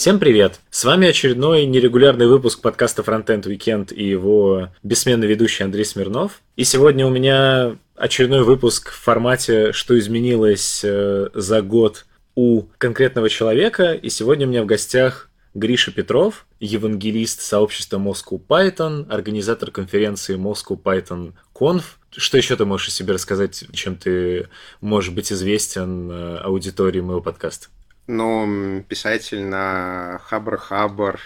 Всем привет! С вами очередной нерегулярный выпуск подкаста Frontend Weekend и его бессменный ведущий Андрей Смирнов. И сегодня у меня очередной выпуск в формате «Что изменилось э, за год у конкретного человека». И сегодня у меня в гостях Гриша Петров, евангелист сообщества Moscow Python, организатор конференции Moscow Python Conf. Что еще ты можешь о себе рассказать, чем ты можешь быть известен э, аудитории моего подкаста? Ну, писатель на Хабр-Хабр,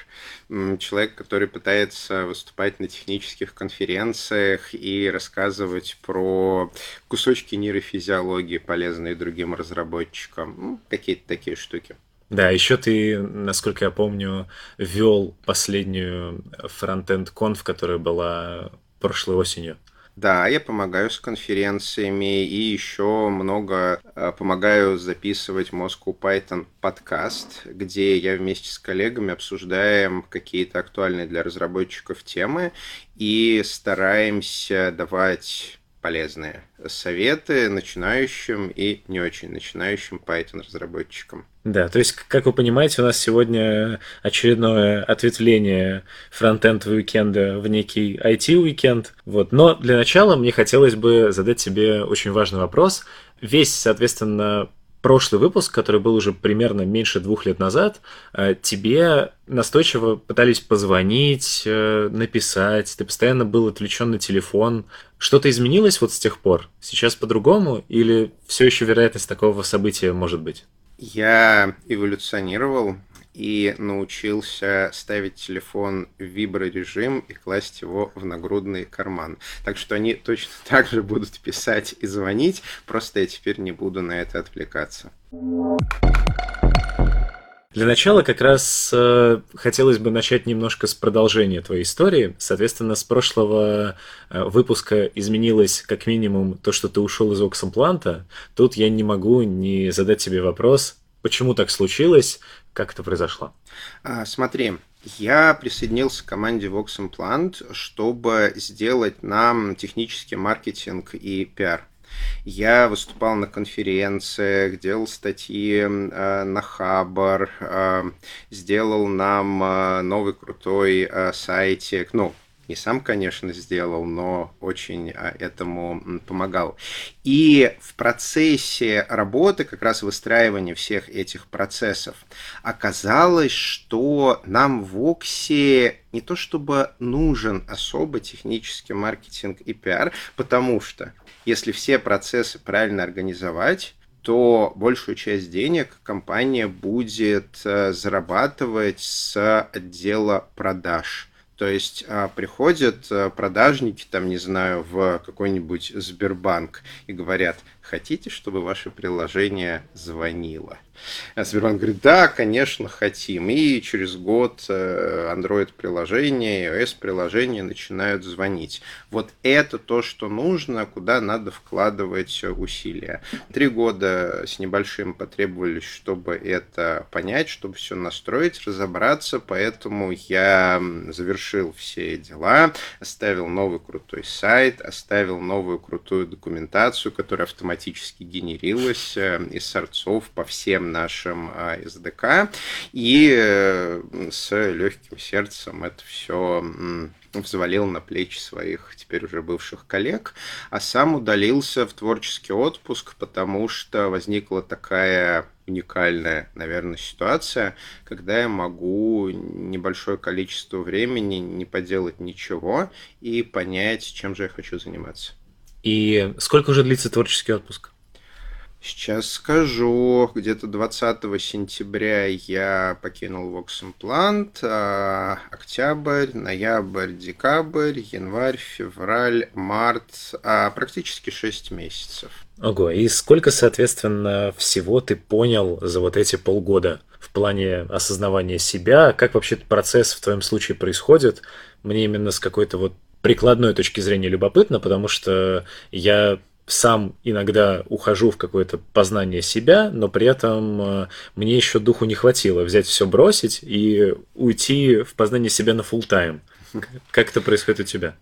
человек, который пытается выступать на технических конференциях и рассказывать про кусочки нейрофизиологии, полезные другим разработчикам. Ну, какие-то такие штуки. Да, еще ты, насколько я помню, вел последнюю фронтенд конф, которая была прошлой осенью. Да, я помогаю с конференциями и еще много э, помогаю записывать Moscow Python подкаст, где я вместе с коллегами обсуждаем какие-то актуальные для разработчиков темы и стараемся давать полезные советы начинающим и не очень начинающим Python разработчикам. Да, то есть, как вы понимаете, у нас сегодня очередное ответвление фронтенд уикенда в некий IT-уикенд. Вот. Но для начала мне хотелось бы задать тебе очень важный вопрос. Весь, соответственно, прошлый выпуск, который был уже примерно меньше двух лет назад, э, тебе настойчиво пытались позвонить, э, написать, ты постоянно был отвлечен на телефон. Что-то изменилось вот с тех пор? Сейчас по-другому или все еще вероятность такого события может быть? Я эволюционировал и научился ставить телефон в виброрежим и класть его в нагрудный карман. Так что они точно так же будут писать и звонить, просто я теперь не буду на это отвлекаться. Для начала как раз э, хотелось бы начать немножко с продолжения твоей истории. Соответственно, с прошлого э, выпуска изменилось как минимум то, что ты ушел из Оксампланта. Тут я не могу не задать тебе вопрос, почему так случилось, как это произошло? А, смотри, я присоединился к команде Vox Implant, чтобы сделать нам технический маркетинг и пиар. Я выступал на конференциях, делал статьи э, на Хабар, э, сделал нам э, новый крутой э, сайтик, ну, не сам, конечно, сделал, но очень а, этому помогал. И в процессе работы, как раз выстраивания всех этих процессов, оказалось, что нам в Оксе не то чтобы нужен особо технический маркетинг и пиар, потому что если все процессы правильно организовать, то большую часть денег компания будет э, зарабатывать с отдела продаж – то есть а, приходят а, продажники, там, не знаю, в какой-нибудь Сбербанк и говорят, хотите, чтобы ваше приложение звонило? А Сбербанк говорит, да, конечно, хотим. И через год э, Android-приложения, iOS-приложения начинают звонить. Вот это то, что нужно, куда надо вкладывать усилия. Три года с небольшим потребовались, чтобы это понять, чтобы все настроить, разобраться, поэтому я завершил все дела, оставил новый крутой сайт, оставил новую крутую документацию, которая автоматически генерилась э, из сорцов по всем нашим SDK, и э, с легким сердцем это все взвалил на плечи своих теперь уже бывших коллег, а сам удалился в творческий отпуск, потому что возникла такая уникальная, наверное, ситуация, когда я могу небольшое количество времени не поделать ничего и понять, чем же я хочу заниматься. И сколько уже длится творческий отпуск? Сейчас скажу. Где-то 20 сентября я покинул Implant. А, октябрь, ноябрь, декабрь, январь, февраль, март. А, практически 6 месяцев. Ого, и сколько, соответственно, всего ты понял за вот эти полгода в плане осознавания себя? Как вообще этот процесс в твоем случае происходит? Мне именно с какой-то вот прикладной точки зрения любопытно, потому что я сам иногда ухожу в какое-то познание себя, но при этом э, мне еще духу не хватило взять все бросить и уйти в познание себя на full тайм. Как это происходит у тебя?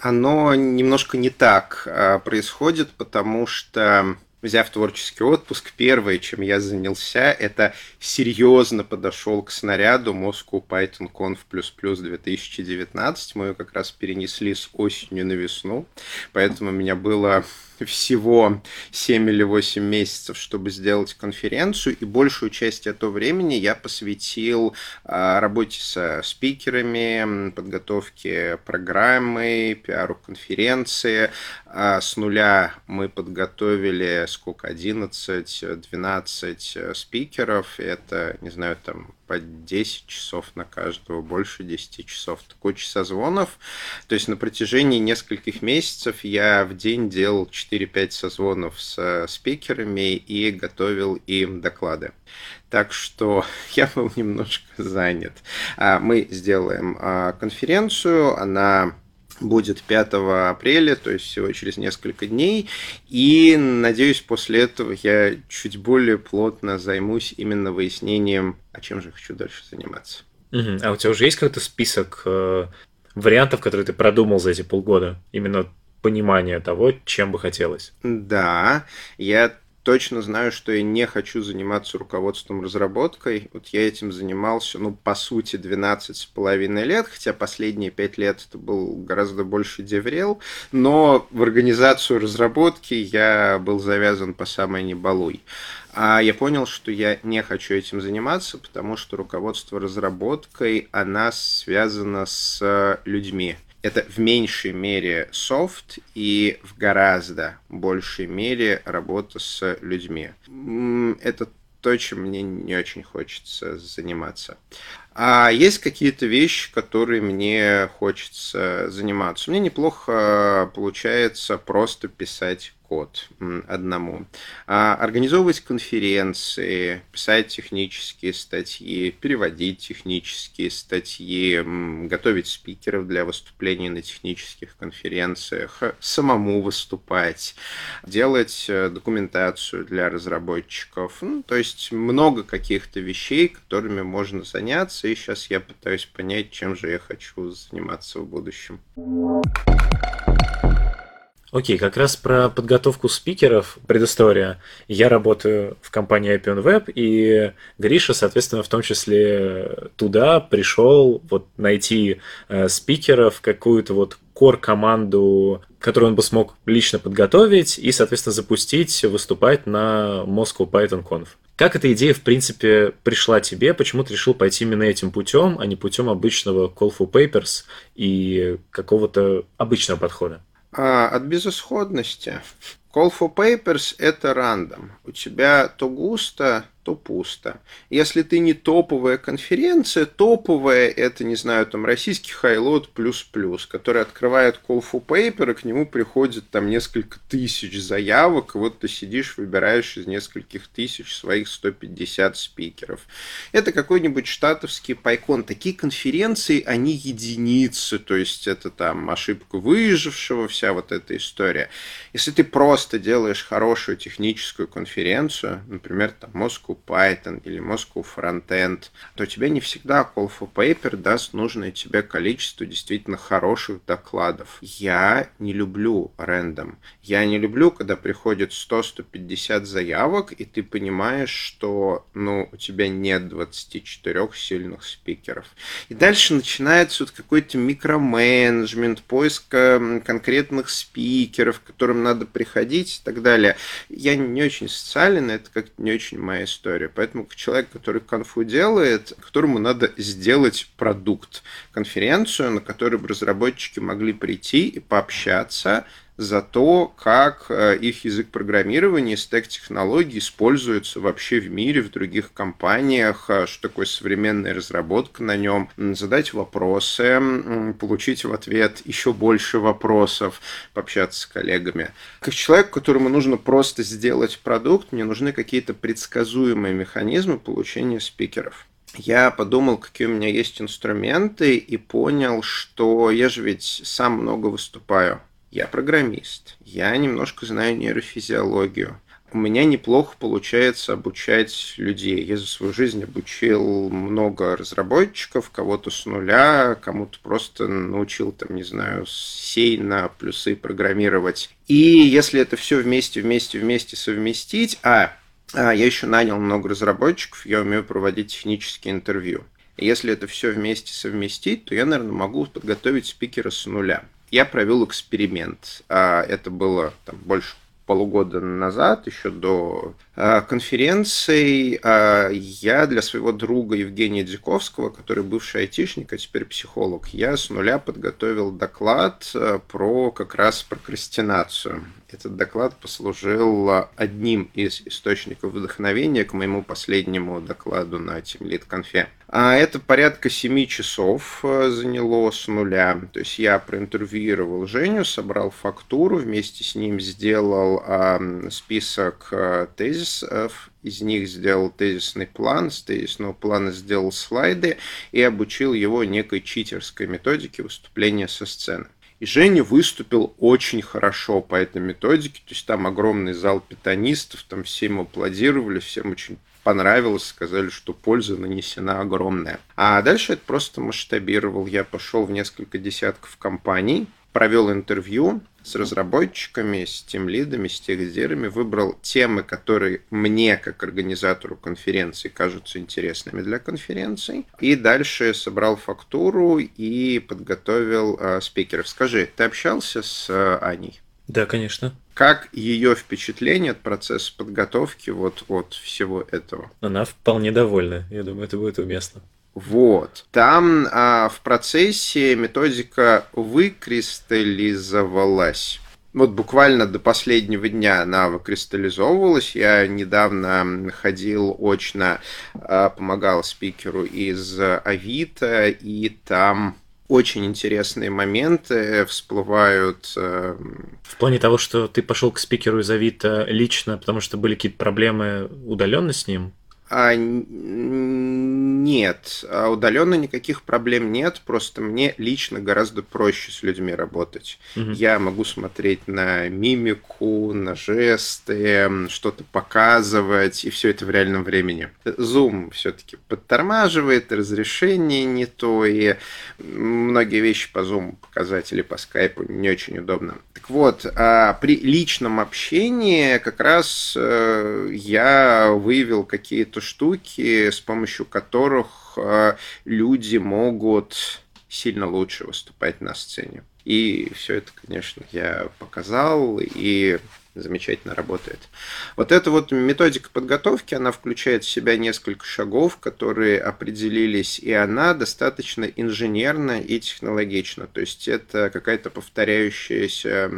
Оно немножко не так а, происходит, потому что взяв творческий отпуск, первое, чем я занялся, это серьезно подошел к снаряду Moscow Python Conf++ 2019. Мы ее как раз перенесли с осенью на весну, поэтому у меня было всего 7 или 8 месяцев, чтобы сделать конференцию, и большую часть этого времени я посвятил а, работе со спикерами, подготовке программы, пиару конференции. А, с нуля мы подготовили сколько, 11-12 спикеров, это, не знаю, там по 10 часов на каждого, больше 10 часов, куча созвонов. То есть на протяжении нескольких месяцев я в день делал 4-5 созвонов с спикерами и готовил им доклады. Так что я был немножко занят. А, мы сделаем а, конференцию, она будет 5 апреля, то есть всего через несколько дней. И надеюсь, после этого я чуть более плотно займусь именно выяснением, а чем же хочу дальше заниматься. Угу. А у тебя уже есть какой-то список э, вариантов, которые ты продумал за эти полгода? Именно понимание того, чем бы хотелось. Да, я точно знаю, что я не хочу заниматься руководством разработкой. Вот я этим занимался, ну, по сути, 12 с половиной лет, хотя последние 5 лет это был гораздо больше деврел, но в организацию разработки я был завязан по самой небалуй. А я понял, что я не хочу этим заниматься, потому что руководство разработкой, она связана с людьми это в меньшей мере софт и в гораздо большей мере работа с людьми. Это то, чем мне не очень хочется заниматься. А есть какие-то вещи, которые мне хочется заниматься. Мне неплохо получается просто писать код одному. А организовывать конференции, писать технические статьи, переводить технические статьи, готовить спикеров для выступлений на технических конференциях, самому выступать, делать э, документацию для разработчиков. Ну, то есть много каких-то вещей, которыми можно заняться, и сейчас я пытаюсь понять, чем же я хочу заниматься в будущем. Окей, как раз про подготовку спикеров, предыстория. Я работаю в компании Appian Web, и Гриша, соответственно, в том числе туда пришел вот найти э, спикеров, какую-то вот кор-команду, которую он бы смог лично подготовить и, соответственно, запустить, выступать на Moscow Python Conf. Как эта идея, в принципе, пришла тебе? Почему ты решил пойти именно этим путем, а не путем обычного Call for Papers и какого-то обычного подхода? А, от безысходности. Call for Papers – это рандом. У тебя то густо, то пусто. Если ты не топовая конференция, топовая это, не знаю, там российский хайлот плюс-плюс, который открывает call for paper, и к нему приходит там несколько тысяч заявок, и вот ты сидишь, выбираешь из нескольких тысяч своих 150 спикеров. Это какой-нибудь штатовский пайкон. Такие конференции, они единицы, то есть это там ошибка выжившего, вся вот эта история. Если ты просто делаешь хорошую техническую конференцию, например, там Moscow Python или Moscow Frontend, то тебе не всегда Call for Paper даст нужное тебе количество действительно хороших докладов. Я не люблю рендом. Я не люблю, когда приходит 100-150 заявок, и ты понимаешь, что ну, у тебя нет 24 сильных спикеров. И дальше начинается вот какой-то микроменеджмент, поиск конкретных спикеров, к которым надо приходить и так далее. Я не очень социален, это как-то не очень моя история история. Поэтому человек, который конфу делает, которому надо сделать продукт, конференцию, на которой бы разработчики могли прийти и пообщаться за то, как э, их язык программирования стек технологий используются вообще в мире, в других компаниях, э, что такое современная разработка на нем, задать вопросы, получить в ответ еще больше вопросов, пообщаться с коллегами. Как человек, которому нужно просто сделать продукт, мне нужны какие-то предсказуемые механизмы получения спикеров я подумал, какие у меня есть инструменты, и понял, что я же ведь сам много выступаю. Я программист, я немножко знаю нейрофизиологию. у меня неплохо получается обучать людей. Я за свою жизнь обучил много разработчиков, кого-то с нуля, кому-то просто научил, там, не знаю, сей на плюсы программировать. И если это все вместе, вместе, вместе совместить, а, а я еще нанял много разработчиков, я умею проводить технические интервью. Если это все вместе совместить, то я, наверное, могу подготовить спикера с нуля. Я провел эксперимент. А, это было там, больше полугода назад, еще до э, конференции, э, я для своего друга Евгения Дзиковского, который бывший айтишник, а теперь психолог, я с нуля подготовил доклад э, про как раз прокрастинацию. Этот доклад послужил одним из источников вдохновения к моему последнему докладу на Team Конфе. А это порядка 7 часов заняло с нуля. То есть я проинтервьюировал Женю, собрал фактуру, вместе с ним сделал список э, тезисов, из них сделал тезисный план, с тезисного плана сделал слайды и обучил его некой читерской методике выступления со сцены. И Женя выступил очень хорошо по этой методике. То есть там огромный зал питанистов, там всем аплодировали, всем очень понравилось, сказали, что польза нанесена огромная. А дальше это просто масштабировал. Я пошел в несколько десятков компаний, провел интервью с разработчиками, с тем лидами, с техдерами, выбрал темы, которые мне, как организатору конференции, кажутся интересными для конференции, и дальше собрал фактуру и подготовил э, спикеров. Скажи, ты общался с э, Аней? Да, конечно. Как ее впечатление от процесса подготовки вот от всего этого? Она вполне довольна. Я думаю, это будет уместно. Вот. Там а, в процессе методика выкристаллизовалась. Вот буквально до последнего дня она выкристаллизовывалась. Я недавно ходил очно, а, помогал спикеру из Авито, и там очень интересные моменты всплывают. Э, в плане того, что ты пошел к спикеру из Авито лично, потому что были какие-то проблемы удаленно с ним? А, нет, а удаленно никаких проблем нет, просто мне лично гораздо проще с людьми работать. Угу. Я могу смотреть на мимику, на жесты, что-то показывать, и все это в реальном времени. Zoom все-таки подтормаживает, разрешение не то, и многие вещи по Zoom показать или по скайпу не очень удобно. Так вот, а при личном общении как раз э, я выявил какие-то это штуки, с помощью которых э, люди могут сильно лучше выступать на сцене. И все это, конечно, я показал, и замечательно работает. Вот эта вот методика подготовки, она включает в себя несколько шагов, которые определились, и она достаточно инженерна и технологична. То есть это какая-то повторяющаяся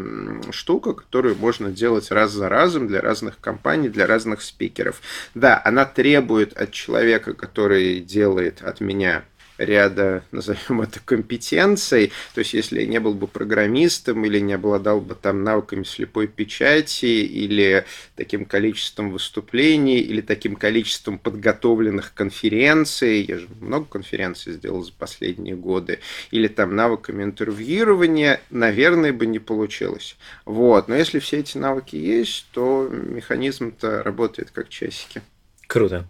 штука, которую можно делать раз за разом для разных компаний, для разных спикеров. Да, она требует от человека, который делает от меня ряда, назовем это, компетенций. То есть, если я не был бы программистом или не обладал бы там навыками слепой печати или таким количеством выступлений или таким количеством подготовленных конференций, я же много конференций сделал за последние годы, или там навыками интервьюирования, наверное, бы не получилось. Вот. Но если все эти навыки есть, то механизм-то работает как часики. Круто.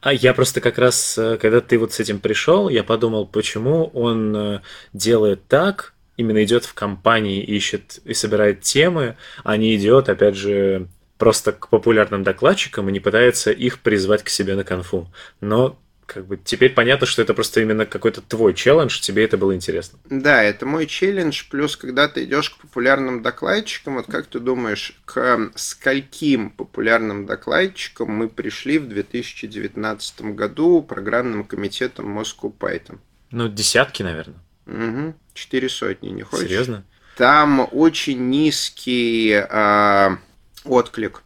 А я просто как раз, э, когда ты вот с этим пришел, я подумал, почему он э, делает так, именно идет в компании, ищет и собирает темы, а не идет, опять же, просто к популярным докладчикам и не пытается их призвать к себе на конфу. Но как бы теперь понятно, что это просто именно какой-то твой челлендж, тебе это было интересно. Да, это мой челлендж, плюс когда ты идешь к популярным докладчикам, вот как ты думаешь, к скольким популярным докладчикам мы пришли в 2019 году программным комитетом Moscow Python? Ну, десятки, наверное. Угу, четыре сотни, не хочешь? Серьезно? Там очень низкий э, отклик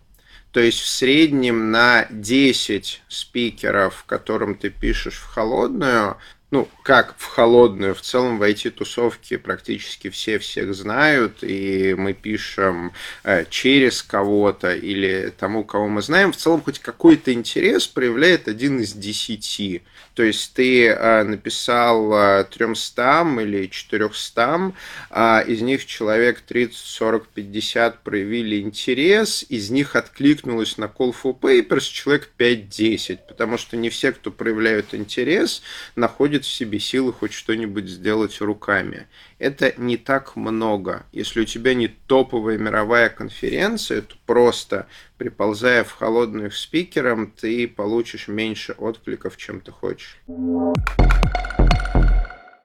то есть в среднем на 10 спикеров, которым ты пишешь в холодную, ну, как в холодную, в целом в IT-тусовке практически все всех знают, и мы пишем э, через кого-то или тому, кого мы знаем, в целом хоть какой-то интерес проявляет один из десяти. То есть ты э, написал э, 300 или 400, а из них человек 30, 40, 50 проявили интерес, из них откликнулось на Call for Papers человек 5-10, потому что не все, кто проявляют интерес, находят в себе силы хоть что-нибудь сделать руками. Это не так много. Если у тебя не топовая мировая конференция, то просто приползая в холодную к спикерам, ты получишь меньше откликов, чем ты хочешь.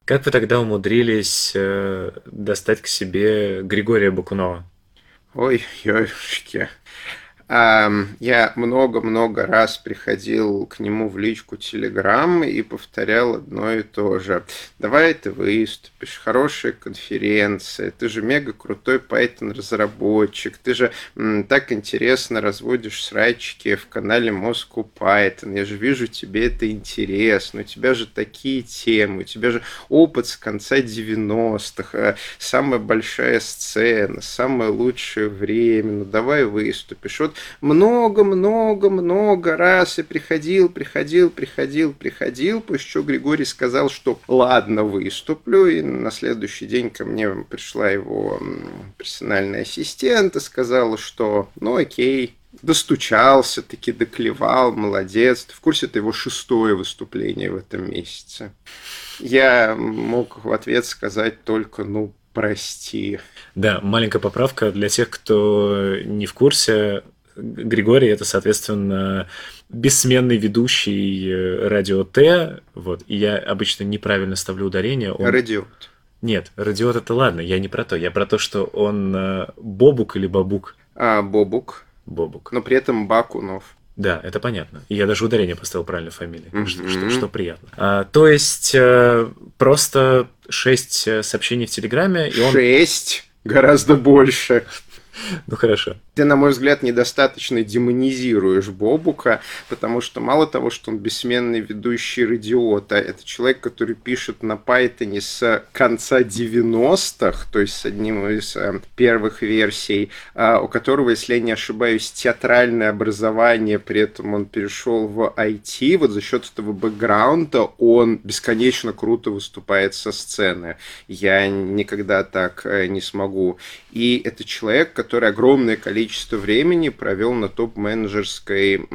Как вы тогда умудрились э, достать к себе Григория Бакунова? Ой, ёшки. Я много-много раз приходил к нему в личку Телеграм и повторял одно и то же. Давай ты выступишь, хорошая конференция, ты же мега крутой Python-разработчик, ты же м, так интересно разводишь срачики в канале Moscow Python, я же вижу, тебе это интересно, у тебя же такие темы, у тебя же опыт с конца 90-х, э, самая большая сцена, самое лучшее время, ну давай выступишь. Вот много-много-много раз и приходил, приходил, приходил, приходил, после чего Григорий сказал, что ладно, выступлю, и на следующий день ко мне пришла его персональный ассистент и сказала, что ну окей, достучался, таки доклевал, молодец. В курсе это его шестое выступление в этом месяце. Я мог в ответ сказать только, ну, прости. Да, маленькая поправка для тех, кто не в курсе. Григорий это, соответственно, бессменный ведущий э, радио Т, вот, и я обычно неправильно ставлю ударение. Он... Радиот. Нет, радиот это ладно, я не про то, я про то, что он э, Бобук или Бабук. А, Бобук. Бобук. Но при этом Бакунов. Да, это понятно. И я даже ударение поставил правильно фамилии, mm-hmm. что, что, что приятно. А, то есть э, просто шесть э, сообщений в Телеграме, и он... Шесть? Гораздо больше. Ну хорошо. Ты, на мой взгляд, недостаточно демонизируешь Бобука, потому что мало того, что он бессменный ведущий радиота, это человек, который пишет на Python с конца 90-х, то есть с одним из э, первых версий, э, у которого, если я не ошибаюсь, театральное образование, при этом он перешел в IT, вот за счет этого бэкграунда он бесконечно круто выступает со сцены. Я никогда так э, не смогу. И это человек, который огромное количество количество времени провел на топ-менеджерской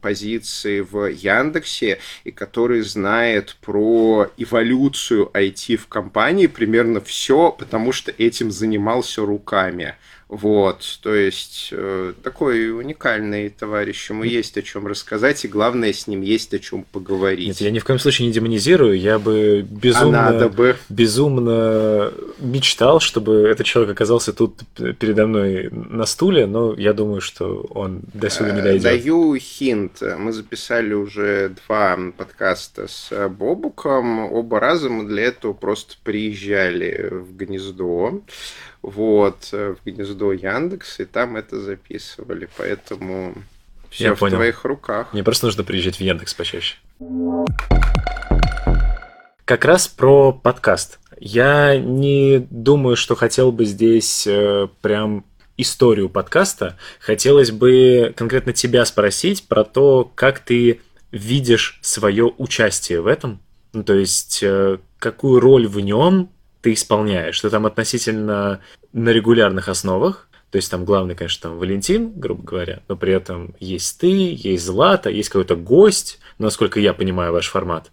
позиции в Яндексе и который знает про эволюцию IT в компании примерно все, потому что этим занимался руками. Вот, то есть э, такой уникальный товарищ, ему есть о чем рассказать, и главное, с ним есть о чем поговорить. Нет, я ни в коем случае не демонизирую, я бы безумно, а надо бы. безумно мечтал, чтобы этот человек оказался тут передо мной на стуле, но я думаю, что он до сюда не дойдет. Даю хинт. Мы записали уже два подкаста с Бобуком. Оба раза мы для этого просто приезжали в гнездо вот, э, в гнездо Яндекс, и там это записывали, поэтому все Я в понял. твоих руках. Мне просто нужно приезжать в Яндекс почаще. Как раз про подкаст. Я не думаю, что хотел бы здесь э, прям историю подкаста. Хотелось бы конкретно тебя спросить про то, как ты видишь свое участие в этом. Ну, то есть, э, какую роль в нем ты исполняешь. Ты там относительно на регулярных основах, то есть там главный, конечно, там Валентин, грубо говоря, но при этом есть ты, есть Злата, есть какой-то гость, насколько я понимаю ваш формат.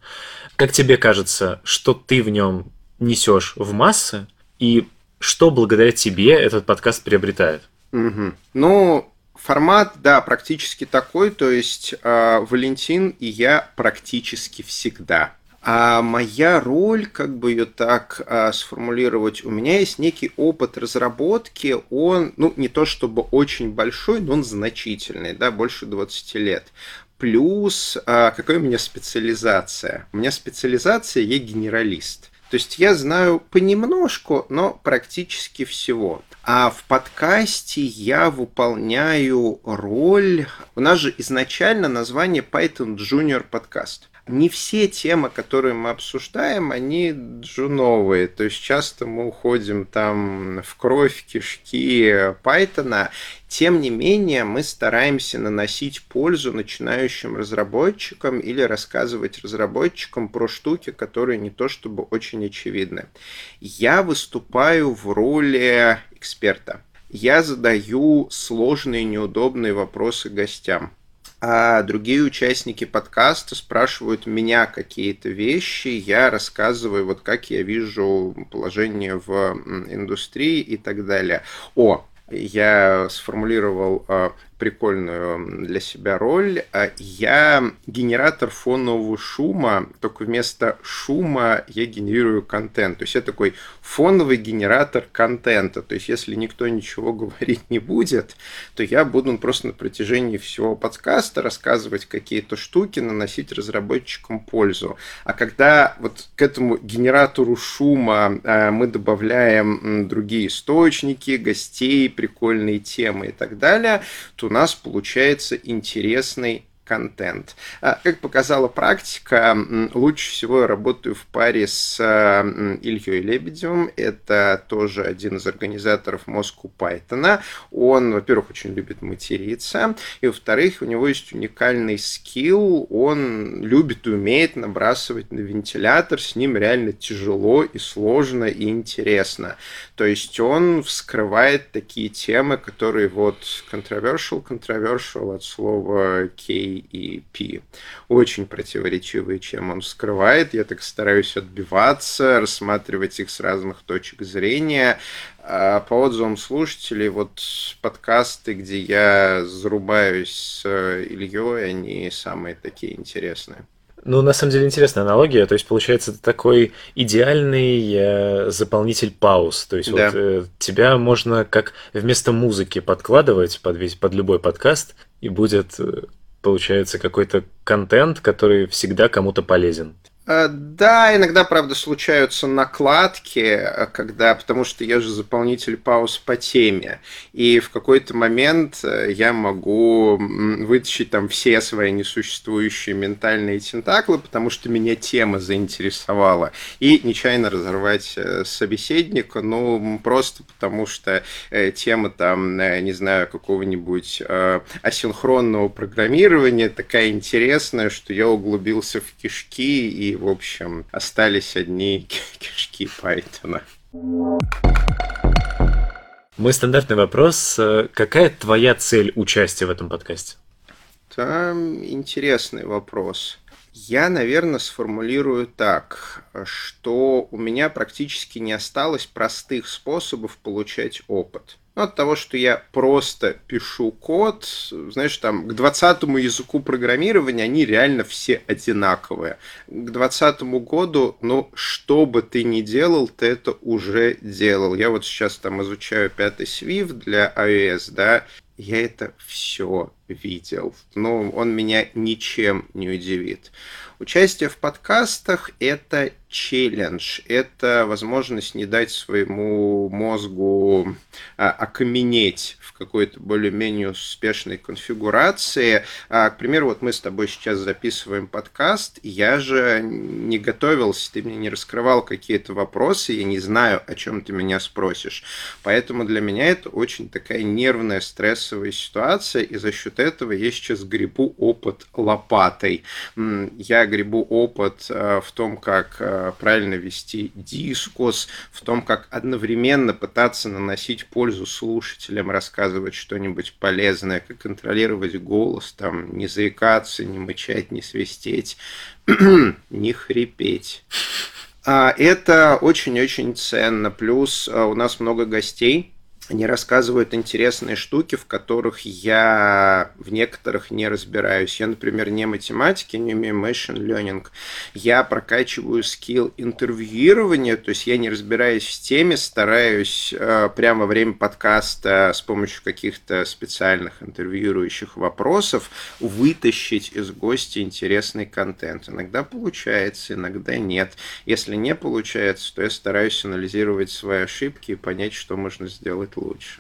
Как тебе кажется, что ты в нем несешь в массы и что благодаря тебе этот подкаст приобретает? Угу. Ну, формат, да, практически такой, то есть э, Валентин и я практически всегда. А моя роль, как бы ее так а, сформулировать, у меня есть некий опыт разработки, он, ну, не то чтобы очень большой, но он значительный, да, больше 20 лет. Плюс, а, какая у меня специализация? У меня специализация, я генералист. То есть я знаю понемножку, но практически всего. А в подкасте я выполняю роль... У нас же изначально название Python Junior подкаст не все темы, которые мы обсуждаем, они джуновые. То есть часто мы уходим там в кровь, кишки Python. Тем не менее, мы стараемся наносить пользу начинающим разработчикам или рассказывать разработчикам про штуки, которые не то чтобы очень очевидны. Я выступаю в роли эксперта. Я задаю сложные, неудобные вопросы гостям а другие участники подкаста спрашивают меня какие-то вещи, я рассказываю, вот как я вижу положение в индустрии и так далее. О, я сформулировал а, прикольную для себя роль. А я генератор фонового шума, только вместо шума я генерирую контент. То есть я такой фоновый генератор контента. То есть если никто ничего говорить не будет, то я буду просто на протяжении всего подкаста рассказывать какие-то штуки, наносить разработчикам пользу. А когда вот к этому генератору шума а, мы добавляем другие источники, гостей, прикольные темы и так далее, то у нас получается интересный контент. А, как показала практика, лучше всего я работаю в паре с Ильей Лебедевым. Это тоже один из организаторов Moscow Python. Он, во-первых, очень любит материться, и, во-вторых, у него есть уникальный скилл. Он любит и умеет набрасывать на вентилятор. С ним реально тяжело и сложно и интересно. То есть он вскрывает такие темы, которые вот controversial, controversial от слова K и P. Очень противоречивые, чем он скрывает. Я так стараюсь отбиваться, рассматривать их с разных точек зрения. А по отзывам слушателей, вот подкасты, где я зарубаюсь с Ильей, они самые такие интересные. Ну, на самом деле, интересная аналогия. То есть, получается, это такой идеальный э, заполнитель пауз. То есть, да. вот э, тебя можно как вместо музыки подкладывать под, весь, под любой подкаст, и будет э, получается какой-то контент, который всегда кому-то полезен. Э, да, иногда, правда, случаются накладки, э, когда, потому что я же заполнитель пауз по теме, и в какой-то момент э, я могу вытащить там все свои несуществующие ментальные тентаклы, потому что меня тема заинтересовала, и нечаянно разорвать собеседника, ну, просто потому что тема там, не знаю, какого-нибудь асинхронного программирования такая интересная, что я углубился в кишки и в общем, остались одни кишки Python. Мой стандартный вопрос. Какая твоя цель участия в этом подкасте? Там интересный вопрос. Я, наверное, сформулирую так, что у меня практически не осталось простых способов получать опыт. Ну, от того, что я просто пишу код, знаешь, там, к 20 языку программирования они реально все одинаковые. К 20 году, ну, что бы ты ни делал, ты это уже делал. Я вот сейчас там изучаю пятый Swift для iOS, да, я это все видел. Но он меня ничем не удивит. Участие в подкастах – это челлендж, это возможность не дать своему мозгу а, окаменеть в какой-то более-менее успешной конфигурации. А, к примеру, вот мы с тобой сейчас записываем подкаст, я же не готовился, ты мне не раскрывал какие-то вопросы, я не знаю, о чем ты меня спросишь. Поэтому для меня это очень такая нервная, стрессовая ситуация, и за счет этого я сейчас гребу опыт лопатой. Я гребу опыт а, в том, как а, правильно вести дискус, в том, как одновременно пытаться наносить пользу слушателям, рассказывать что-нибудь полезное, как контролировать голос, там, не заикаться, не мычать, не свистеть, не хрипеть. А, это очень-очень ценно. Плюс а, у нас много гостей, они рассказывают интересные штуки, в которых я в некоторых не разбираюсь. Я, например, не математики, не умею machine learning. Я прокачиваю скилл интервьюирования, то есть я не разбираюсь в теме, стараюсь э, прямо во время подкаста с помощью каких-то специальных интервьюирующих вопросов вытащить из гостя интересный контент. Иногда получается, иногда нет. Если не получается, то я стараюсь анализировать свои ошибки и понять, что можно сделать лучше.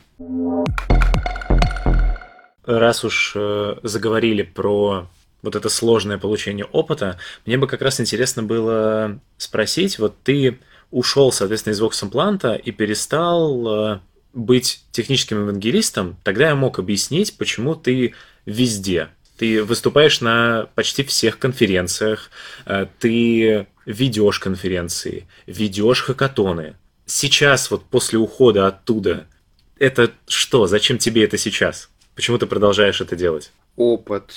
Раз уж э, заговорили про вот это сложное получение опыта, мне бы как раз интересно было спросить, вот ты ушел, соответственно, из Vox и перестал э, быть техническим евангелистом, тогда я мог объяснить, почему ты везде. Ты выступаешь на почти всех конференциях, э, ты ведешь конференции, ведешь хакатоны. Сейчас, вот после ухода оттуда, это что? Зачем тебе это сейчас? Почему ты продолжаешь это делать? Опыт.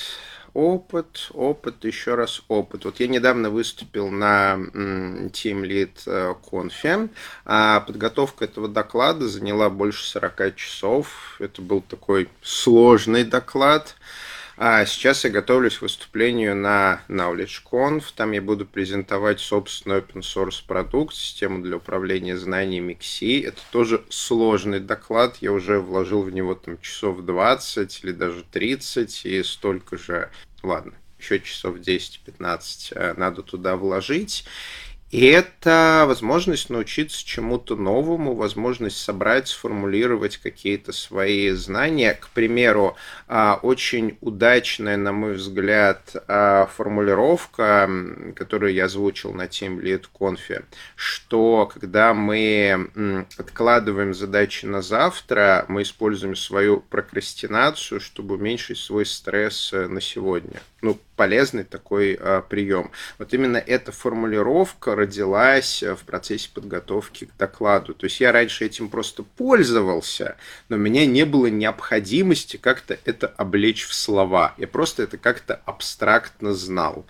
Опыт, опыт, еще раз опыт. Вот я недавно выступил на Team Lead э, конфе, а подготовка этого доклада заняла больше 40 часов. Это был такой сложный доклад. А сейчас я готовлюсь к выступлению на KnowledgeConf. Там я буду презентовать собственный open source продукт, систему для управления знаниями XI. Это тоже сложный доклад. Я уже вложил в него там часов 20 или даже 30 и столько же, ладно, еще часов 10-15 э, надо туда вложить. И это возможность научиться чему-то новому, возможность собрать, сформулировать какие-то свои знания. К примеру, а, очень удачная, на мой взгляд, а, формулировка, которую я озвучил на Team Lead Conf, что когда мы откладываем задачи на завтра, мы используем свою прокрастинацию, чтобы уменьшить свой стресс э, на сегодня. Ну, полезный такой а, прием. Вот именно эта формулировка родилась э, в процессе подготовки к докладу. То есть я раньше этим просто пользовался, но у меня не было необходимости как-то это облечь в слова. Я просто это как-то абстрактно знал.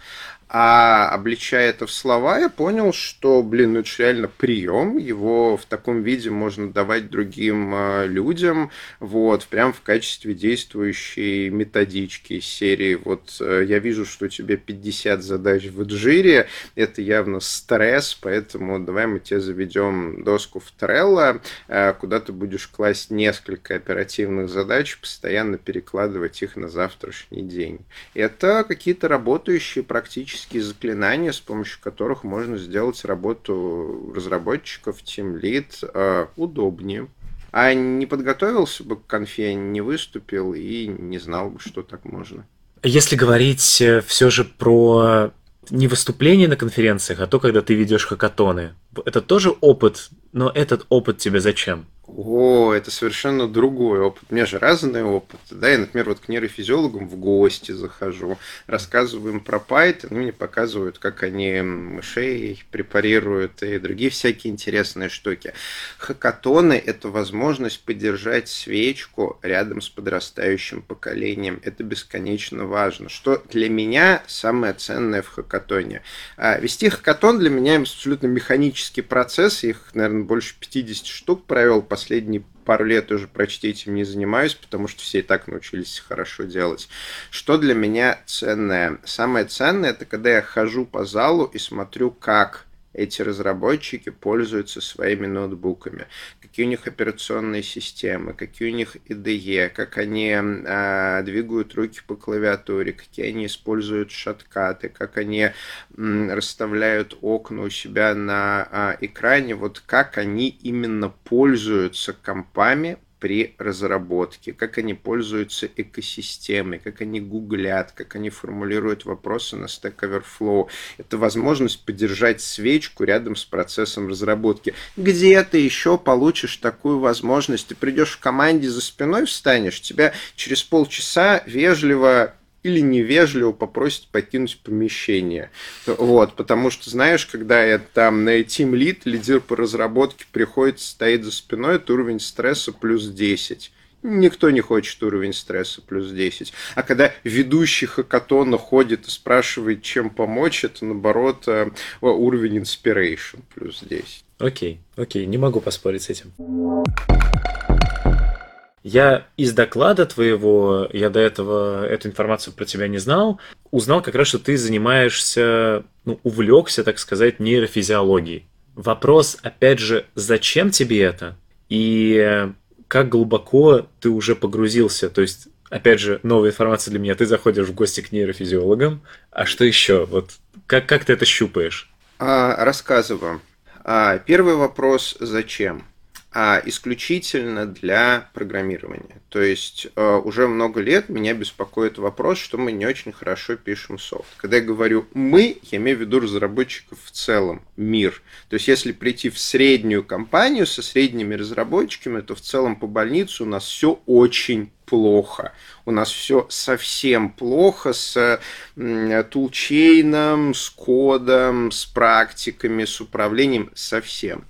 А обличая это в слова, я понял, что, блин, ну это же реально прием, его в таком виде можно давать другим э, людям, вот, прям в качестве действующей методички серии. Вот э, я вижу, что у тебя 50 задач в Эджире, это явно стресс, поэтому давай мы тебе заведем доску в Trello, э, куда ты будешь класть несколько оперативных задач, постоянно перекладывать их на завтрашний день. Это какие-то работающие практически магические заклинания, с помощью которых можно сделать работу разработчиков, Team Lead э, удобнее. А не подготовился бы к конфе, не выступил и не знал бы, что так можно. Если говорить э, все же про не выступление на конференциях, а то, когда ты ведешь хакатоны, это тоже опыт, но этот опыт тебе зачем? О, это совершенно другой опыт. У меня же разный опыт. Да, я, например, вот к нейрофизиологам в гости захожу, рассказываю им про Python, они мне показывают, как они мышей препарируют и другие всякие интересные штуки. Хакатоны – это возможность поддержать свечку рядом с подрастающим поколением. Это бесконечно важно. Что для меня самое ценное в хакатоне? А, вести хакатон для меня абсолютно механический процесс. Их, наверное, больше 50 штук провел последние пару лет уже почти этим не занимаюсь, потому что все и так научились хорошо делать. Что для меня ценное? Самое ценное это когда я хожу по залу и смотрю, как эти разработчики пользуются своими ноутбуками, какие у них операционные системы, какие у них IDE, как они а, двигают руки по клавиатуре, какие они используют шаткаты, как они м, расставляют окна у себя на а, экране, вот как они именно пользуются компами, при разработке, как они пользуются экосистемой, как они гуглят, как они формулируют вопросы на Stack Overflow. Это возможность поддержать свечку рядом с процессом разработки. Где ты еще получишь такую возможность? Ты придешь в команде за спиной встанешь, тебя через полчаса вежливо или невежливо попросит покинуть помещение. Вот, потому что, знаешь, когда я там на Team Lead, лидер по разработке, приходит, стоит за спиной, это уровень стресса плюс 10. Никто не хочет уровень стресса плюс 10. А когда ведущий хакатона ходит и спрашивает, чем помочь, это наоборот э, уровень inspiration плюс 10. Окей, окей, не могу поспорить с этим. Я из доклада твоего, я до этого эту информацию про тебя не знал, узнал как раз, что ты занимаешься, ну, увлекся, так сказать, нейрофизиологией. Вопрос, опять же, зачем тебе это? И как глубоко ты уже погрузился? То есть, опять же, новая информация для меня. Ты заходишь в гости к нейрофизиологам. А что еще? Вот как, как ты это щупаешь? А, рассказываю. А, первый вопрос – зачем? А исключительно для программирования. То есть э, уже много лет меня беспокоит вопрос, что мы не очень хорошо пишем софт. Когда я говорю «мы», я имею в виду разработчиков в целом, мир. То есть если прийти в среднюю компанию со средними разработчиками, то в целом по больнице у нас все очень плохо. У нас все совсем плохо с тулчейном, с кодом, с практиками, с управлением, совсем.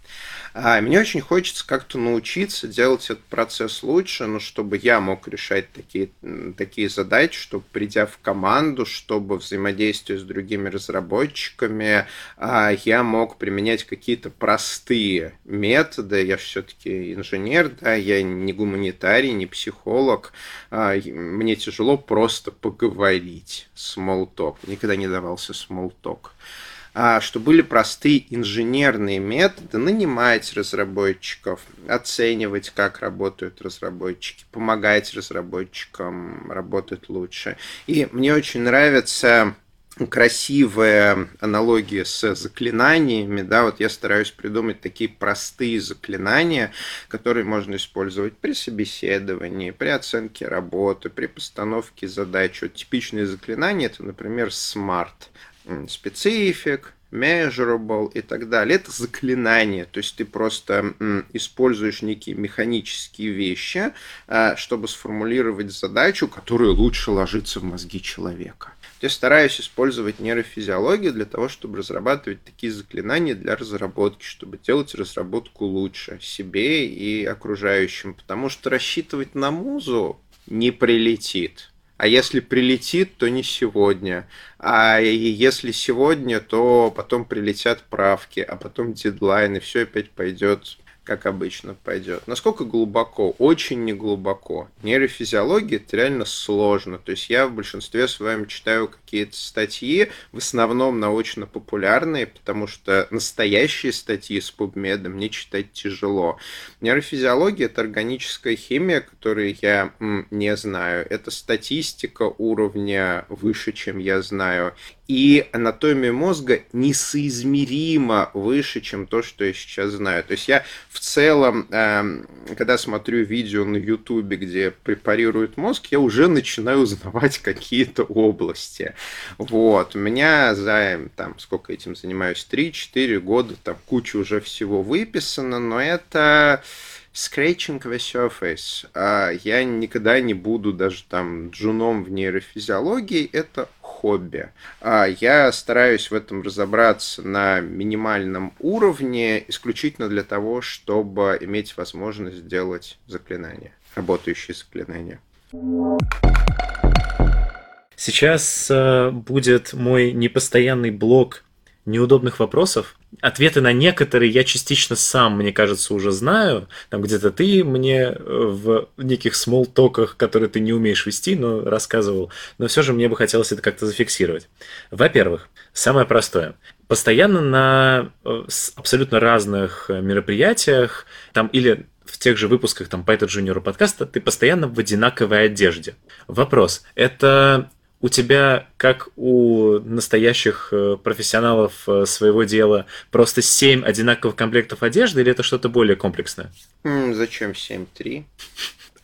А мне очень хочется как-то научиться делать этот процесс лучше, ну, чтобы я мог решать такие, такие задачи, чтобы придя в команду, чтобы взаимодействие с другими разработчиками, а, я мог применять какие-то простые методы. Я все-таки инженер, да, я не гуманитарий, не психолог. А, мне тяжело просто поговорить. Small talk. Никогда не давался small talk. А, что были простые инженерные методы нанимать разработчиков, оценивать, как работают разработчики, помогать разработчикам работать лучше. И мне очень нравится красивая аналогия с заклинаниями, да, вот я стараюсь придумать такие простые заклинания, которые можно использовать при собеседовании, при оценке работы, при постановке задач. Вот типичные заклинания это, например, SMART specific, measurable и так далее. Это заклинание, то есть ты просто используешь некие механические вещи, а, чтобы сформулировать задачу, которая лучше ложится в мозги человека. Я стараюсь использовать нейрофизиологию для того, чтобы разрабатывать такие заклинания для разработки, чтобы делать разработку лучше себе и окружающим, потому что рассчитывать на музу не прилетит. А если прилетит, то не сегодня. А если сегодня, то потом прилетят правки, а потом дедлайн, и все опять пойдет как обычно пойдет. Насколько глубоко? Очень неглубоко. Нейрофизиология это реально сложно. То есть я в большинстве с вами читаю какие-то статьи, в основном научно-популярные, потому что настоящие статьи с PubMed мне читать тяжело. Нейрофизиология это органическая химия, которую я м, не знаю. Это статистика уровня выше, чем я знаю и анатомия мозга несоизмеримо выше, чем то, что я сейчас знаю. То есть я в целом, эм, когда смотрю видео на Ютубе, где препарируют мозг, я уже начинаю узнавать какие-то области. Вот. У меня за, там, сколько этим занимаюсь, 3-4 года, там куча уже всего выписано, но это scratching the surface. А я никогда не буду даже там джуном в нейрофизиологии, это хобби. А я стараюсь в этом разобраться на минимальном уровне, исключительно для того, чтобы иметь возможность сделать заклинания, работающие заклинания. Сейчас э, будет мой непостоянный блок неудобных вопросов. Ответы на некоторые я частично сам, мне кажется, уже знаю. Там где-то ты мне э, в неких смолтоках, которые ты не умеешь вести, но рассказывал. Но все же мне бы хотелось это как-то зафиксировать. Во-первых, самое простое. Постоянно на э, абсолютно разных э, мероприятиях, там или в тех же выпусках там Python Junior подкаста ты постоянно в одинаковой одежде. Вопрос, это у тебя, как у настоящих э, профессионалов э, своего дела, просто 7 одинаковых комплектов одежды или это что-то более комплексное? Зачем 7-3?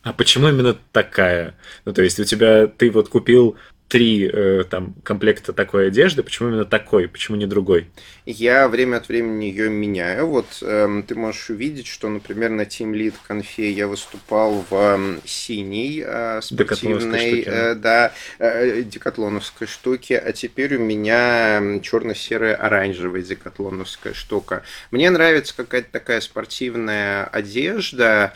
А почему именно такая? Ну, то есть у тебя, ты вот купил три э, там комплекта такой одежды, почему именно такой, почему не другой? Я время от времени ее меняю. Вот э, ты можешь увидеть, что, например, на Team Lead конфе я выступал в э, синей э, спортивной, э, да, э, декатлоновской штуке, а теперь у меня черно-серая оранжевая декатлоновская штука. Мне нравится какая-то такая спортивная одежда,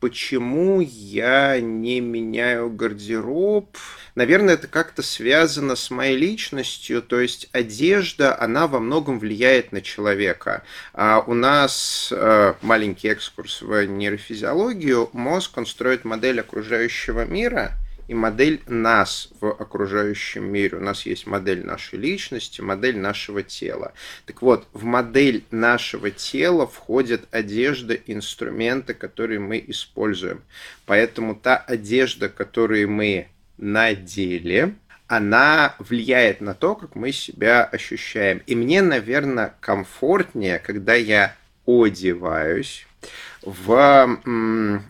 Почему я не меняю гардероб? Наверное, это как-то связано с моей личностью, то есть одежда, она во многом влияет на человека. А у нас э, маленький экскурс в нейрофизиологию. Мозг, он строит модель окружающего мира – и модель нас в окружающем мире. У нас есть модель нашей личности, модель нашего тела. Так вот, в модель нашего тела входит одежда, инструменты, которые мы используем. Поэтому та одежда, которую мы надели, она влияет на то, как мы себя ощущаем. И мне, наверное, комфортнее, когда я одеваюсь, в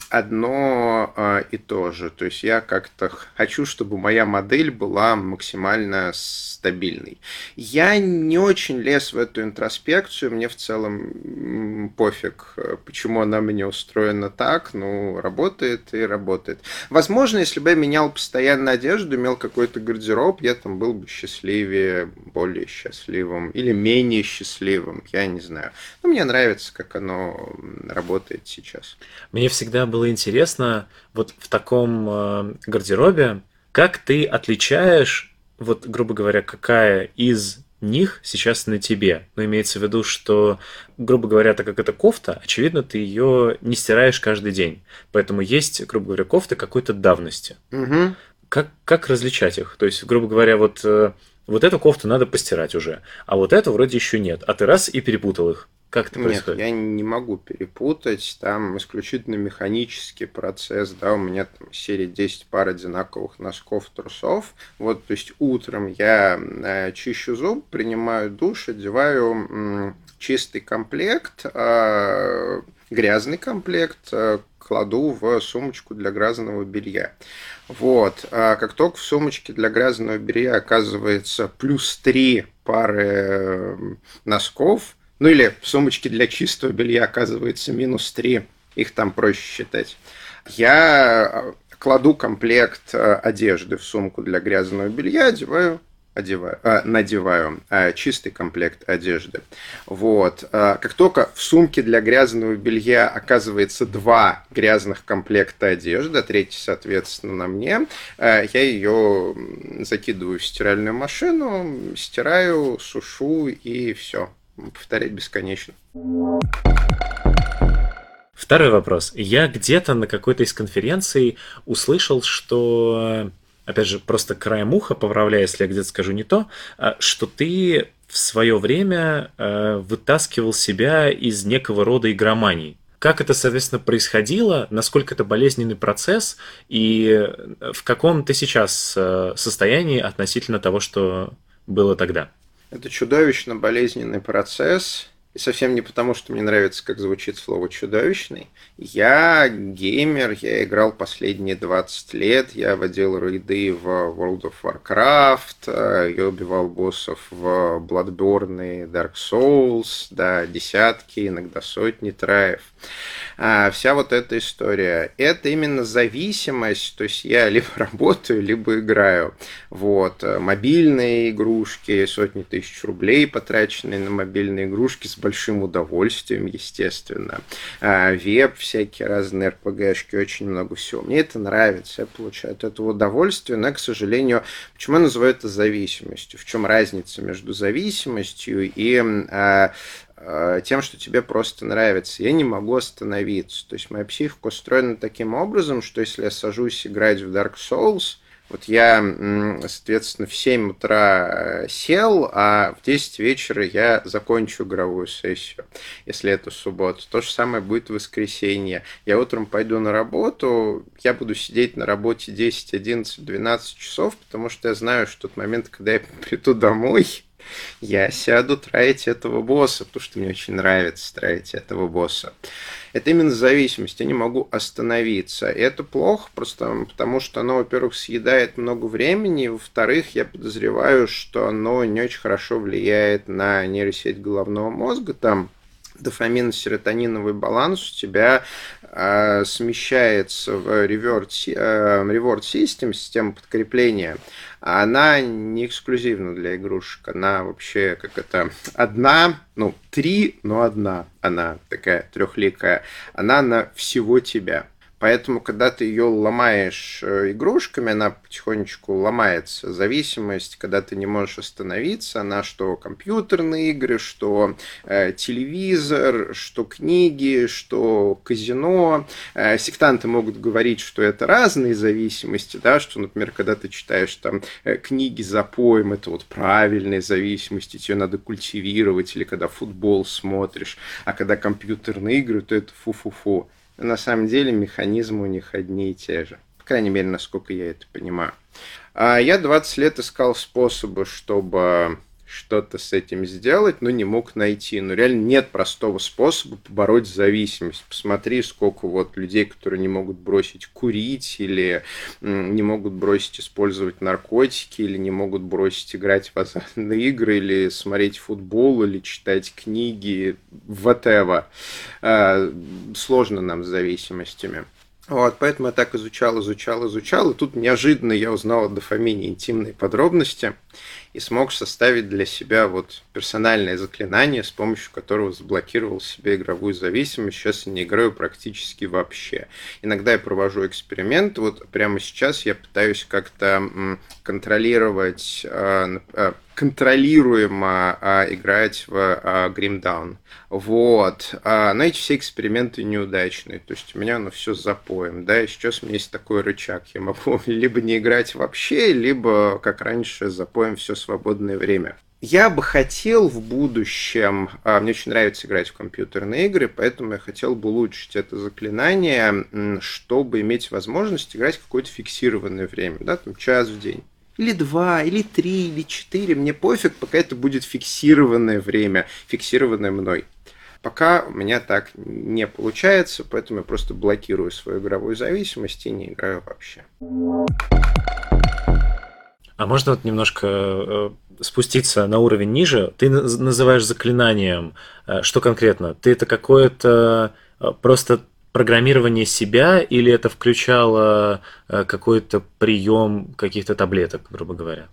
одно а, и то же. То есть я как-то хочу, чтобы моя модель была максимально стабильной. Я не очень лез в эту интроспекцию, мне в целом пофиг, почему она мне устроена так, ну, работает и работает. Возможно, если бы я менял постоянно одежду, имел какой-то гардероб, я там был бы счастливее, более счастливым или менее счастливым, я не знаю. Но мне нравится, как оно работает сейчас. Мне всегда было интересно, вот в таком э, гардеробе, как ты отличаешь, вот, грубо говоря, какая из них сейчас на тебе. Но имеется в виду, что, грубо говоря, так как это кофта, очевидно, ты ее не стираешь каждый день. Поэтому есть, грубо говоря, кофты какой-то давности. Угу. Как, как различать их? То есть, грубо говоря, вот, э, вот эту кофту надо постирать уже, а вот эту вроде еще нет. А ты раз и перепутал их. Как это происходит? Нет, я не могу перепутать. Там исключительно механический процесс. Да, у меня там серия 10 пар одинаковых носков, трусов. Вот, то есть утром я э, чищу зуб, принимаю душ, одеваю чистый комплект, э, грязный комплект, э, кладу в сумочку для грязного белья. Вот. А как только в сумочке для грязного белья оказывается плюс 3 пары э, носков, ну или в сумочке для чистого белья оказывается минус 3, их там проще считать. Я э, кладу комплект э, одежды в сумку для грязного белья, одеваю одеваю, э, надеваю э, чистый комплект одежды. Вот. Э, как только в сумке для грязного белья оказывается два грязных комплекта одежды, а третий, соответственно, на мне, э, я ее закидываю в стиральную машину, стираю, сушу и все повторять бесконечно. Второй вопрос. Я где-то на какой-то из конференций услышал, что, опять же, просто краем уха, поправляя, если я где-то скажу не то, а, что ты в свое время э, вытаскивал себя из некого рода игромании. Как это, соответственно, происходило, насколько это болезненный процесс, и в каком ты сейчас э, состоянии относительно того, что было тогда? Это чудовищно болезненный процесс. И совсем не потому, что мне нравится, как звучит слово «чудовищный». Я геймер, я играл последние 20 лет, я водил рейды в World of Warcraft, я убивал боссов в Bloodborne и Dark Souls, да, десятки, иногда сотни траев. А вся вот эта история, это именно зависимость, то есть я либо работаю, либо играю. Вот, мобильные игрушки, сотни тысяч рублей потраченные на мобильные игрушки с большим удовольствием, естественно. А, веб, всякие разные РПГшки, очень много всего. Мне это нравится, я получаю от этого удовольствие, но, к сожалению, почему я называю это зависимостью? В чем разница между зависимостью и а, Э, тем, что тебе просто нравится. Я не могу остановиться. То есть моя психика устроена таким образом, что если я сажусь играть в Dark Souls, вот я, соответственно, в 7 утра э, сел, а в 10 вечера я закончу игровую сессию, если это суббота. То же самое будет в воскресенье. Я утром пойду на работу, я буду сидеть на работе 10, 11, 12 часов, потому что я знаю, что тот момент, когда я приду домой, я сяду траить этого босса, потому что мне очень нравится траить этого босса. Это именно зависимость, я не могу остановиться. И это плохо, просто потому что оно, во-первых, съедает много времени, во-вторых, я подозреваю, что оно не очень хорошо влияет на нейросеть головного мозга, там дофамин-серотониновый баланс у тебя смещается в э, reward system, система подкрепления, она не эксклюзивна для игрушек, она вообще как это одна, ну, три, но одна, она такая трехликая, она на всего тебя. Поэтому, когда ты ее ломаешь э, игрушками, она потихонечку ломается. Зависимость, когда ты не можешь остановиться, она что компьютерные игры, что э, телевизор, что книги, что казино. Э, сектанты могут говорить, что это разные зависимости, да, что, например, когда ты читаешь там э, книги за поем, это вот правильные зависимости, тебе надо культивировать, или когда футбол смотришь, а когда компьютерные игры, то это фу-фу-фу на самом деле механизмы у них одни и те же. По крайней мере, насколько я это понимаю. А я 20 лет искал способы, чтобы что-то с этим сделать, но не мог найти. Но реально нет простого способа побороть зависимость. Посмотри, сколько вот людей, которые не могут бросить курить, или не могут бросить использовать наркотики, или не могут бросить играть в азартные игры, или смотреть футбол, или читать книги, whatever. А, сложно нам с зависимостями. Вот, поэтому я так изучал, изучал, изучал, и тут неожиданно я узнал о дофамине интимные подробности и смог составить для себя вот персональное заклинание, с помощью которого заблокировал себе игровую зависимость. Сейчас я не играю практически вообще. Иногда я провожу эксперименты. Вот прямо сейчас я пытаюсь как-то контролировать а, а, контролируемо а, играть в а, Grim Down. Вот. А, но все эксперименты неудачные. То есть у меня оно все запоем. Да, и сейчас у меня есть такой рычаг. Я могу либо не играть вообще, либо, как раньше, запоем все свободное время. Я бы хотел в будущем, а, мне очень нравится играть в компьютерные игры, поэтому я хотел бы улучшить это заклинание, чтобы иметь возможность играть какое-то фиксированное время, да, там час в день или два, или три, или четыре, мне пофиг, пока это будет фиксированное время, фиксированное мной. Пока у меня так не получается, поэтому я просто блокирую свою игровую зависимость и не играю вообще. А можно вот немножко э, спуститься на уровень ниже? Ты называешь заклинанием. Э, что конкретно? Ты это какое-то э, просто программирование себя или это включало какой-то прием каких-то таблеток, грубо говоря?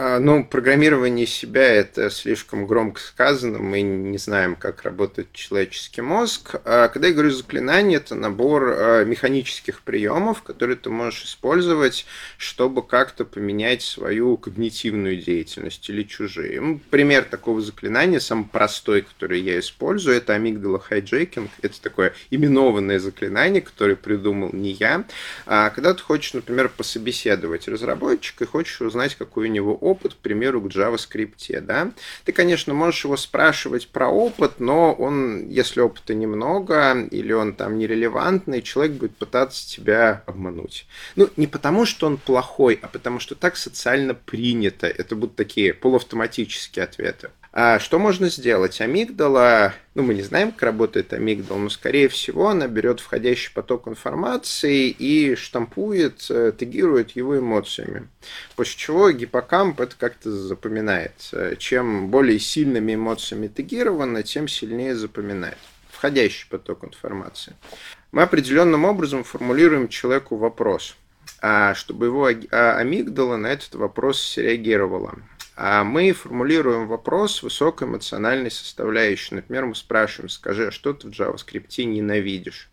А, ну, программирование себя – это слишком громко сказано, мы не знаем, как работает человеческий мозг. А когда я говорю заклинание, это набор а, механических приемов, которые ты можешь использовать, чтобы как-то поменять свою когнитивную деятельность или чужие. Ну, пример такого заклинания, самый простой, который я использую, это amygdala hijacking. Это такое именованное заклинание, которое придумал не я. А когда ты хочешь, например, пособеседовать разработчика и хочешь узнать, какой у него опыт, к примеру, к JavaScript, да, ты, конечно, можешь его спрашивать про опыт, но он, если опыта немного или он там нерелевантный, человек будет пытаться тебя обмануть. Ну, не потому, что он плохой, а потому, что так социально принято. Это будут такие полуавтоматические ответы. А что можно сделать? Амигдала, ну мы не знаем, как работает амигдала, но скорее всего она берет входящий поток информации и штампует, э, тегирует его эмоциями. После чего гиппокамп это как-то запоминает. Чем более сильными эмоциями тегировано, тем сильнее запоминает входящий поток информации. Мы определенным образом формулируем человеку вопрос, а чтобы его амигдала на этот вопрос среагировала. А мы формулируем вопрос высокоэмоциональной составляющей. Например, мы спрашиваем, скажи, а что ты в JavaScript ненавидишь?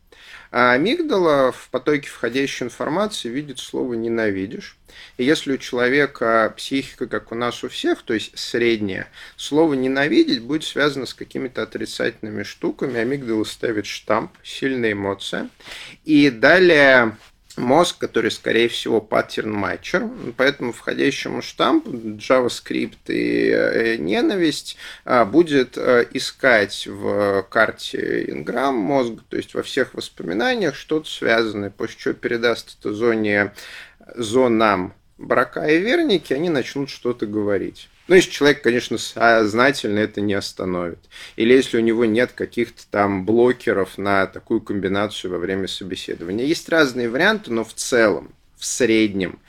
А амигдала в потоке входящей информации видит слово «ненавидишь». И если у человека психика, как у нас у всех, то есть средняя, слово «ненавидеть» будет связано с какими-то отрицательными штуками. Амигдала ставит штамп, сильная эмоция. И далее мозг, который, скорее всего, паттерн матчер, поэтому входящему штампу JavaScript и э, ненависть а, будет э, искать в карте Ingram мозга, то есть во всех воспоминаниях что-то связанное, после чего передаст это зоне, зонам брака и верники, они начнут что-то говорить. Ну, если человек, конечно, сознательно это не остановит. Или если у него нет каких-то там блокеров на такую комбинацию во время собеседования. Есть разные варианты, но в целом в среднем.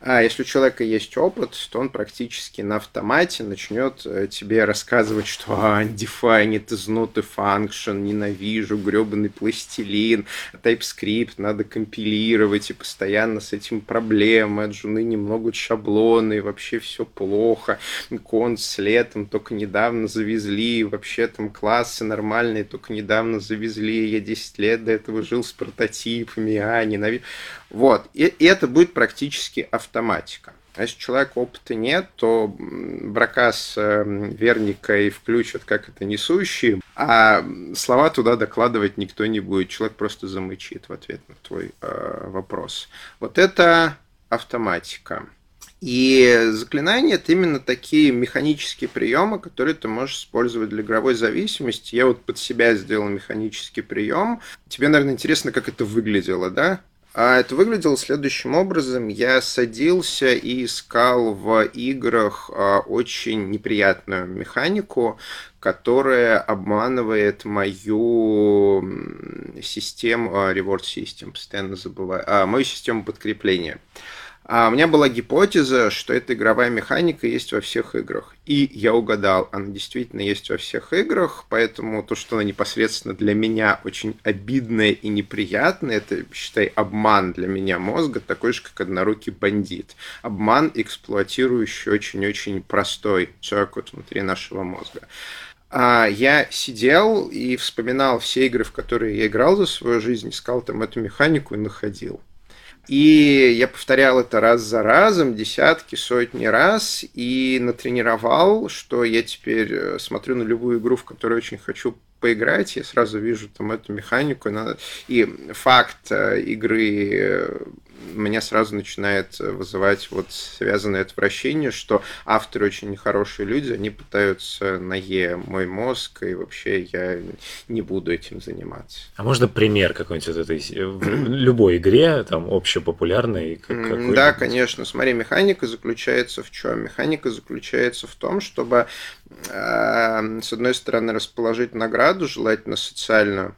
А если у человека есть опыт, то он практически на автомате начнет э, тебе рассказывать, что а, undefined is not a function, ненавижу, гребаный пластилин, TypeScript надо компилировать, и постоянно с этим проблемы, от жены немного шаблоны, и вообще все плохо, кон с летом только недавно завезли, вообще там классы нормальные только недавно завезли, я 10 лет до этого жил с прототипами, а, ненавижу. Вот, и, и это будет практически автоматика. А если у человека опыта нет, то брака с эм, верникой включат как это несущие, а слова туда докладывать никто не будет. Человек просто замычит в ответ на твой э, вопрос. Вот это автоматика. И заклинания это именно такие механические приемы, которые ты можешь использовать для игровой зависимости. Я вот под себя сделал механический прием. Тебе, наверное, интересно, как это выглядело, да? А это выглядело следующим образом. Я садился и искал в играх а, очень неприятную механику, которая обманывает мою систему, а, reward system, постоянно забываю, а, мою систему подкрепления. А у меня была гипотеза, что эта игровая механика есть во всех играх. И я угадал, она действительно есть во всех играх, поэтому то, что она непосредственно для меня очень обидная и неприятная, это, считай, обман для меня мозга, такой же, как однорукий бандит. Обман, эксплуатирующий очень-очень простой циркут внутри нашего мозга. А я сидел и вспоминал все игры, в которые я играл за свою жизнь, искал там эту механику и находил. И я повторял это раз за разом, десятки, сотни раз, и натренировал, что я теперь э, смотрю на любую игру, в которую очень хочу поиграть, я сразу вижу там эту механику, и факт э, игры э, меня сразу начинает вызывать вот связанное отвращение, что авторы очень нехорошие люди, они пытаются на Е мой мозг, и вообще я не буду этим заниматься. А можно пример какой-нибудь вот этой, в любой игре, там, общепопулярной? Да, конечно. Смотри, механика заключается в чем? Механика заключается в том, чтобы, э, с одной стороны, расположить награду, желательно социальную,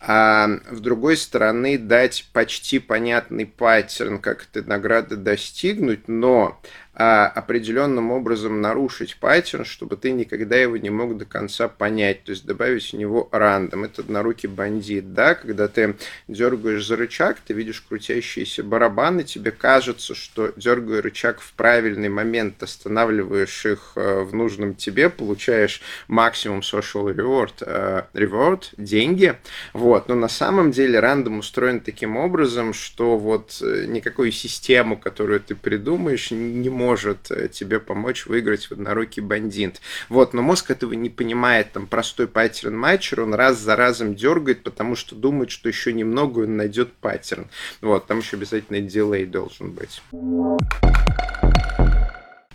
а с другой стороны дать почти понятный паттерн, как этой награды достигнуть, но а, определенным образом нарушить паттерн, чтобы ты никогда его не мог до конца понять, то есть добавить в него рандом. Это однорукий бандит, да, когда ты дергаешь за рычаг, ты видишь крутящиеся барабаны, тебе кажется, что дергая рычаг в правильный момент, останавливаешь их э, в нужном тебе, получаешь максимум social reward, э, reward деньги, вот, но на самом деле рандом устроен таким образом, что вот э, никакую систему, которую ты придумаешь, не может э, тебе помочь выиграть в однорукий бандит. Вот, но мозг этого не понимает, там простой паттерн матчер, он раз за разом дергает, потому что думает, что еще немного он найдет паттерн. Вот, там еще обязательно дилей должен быть.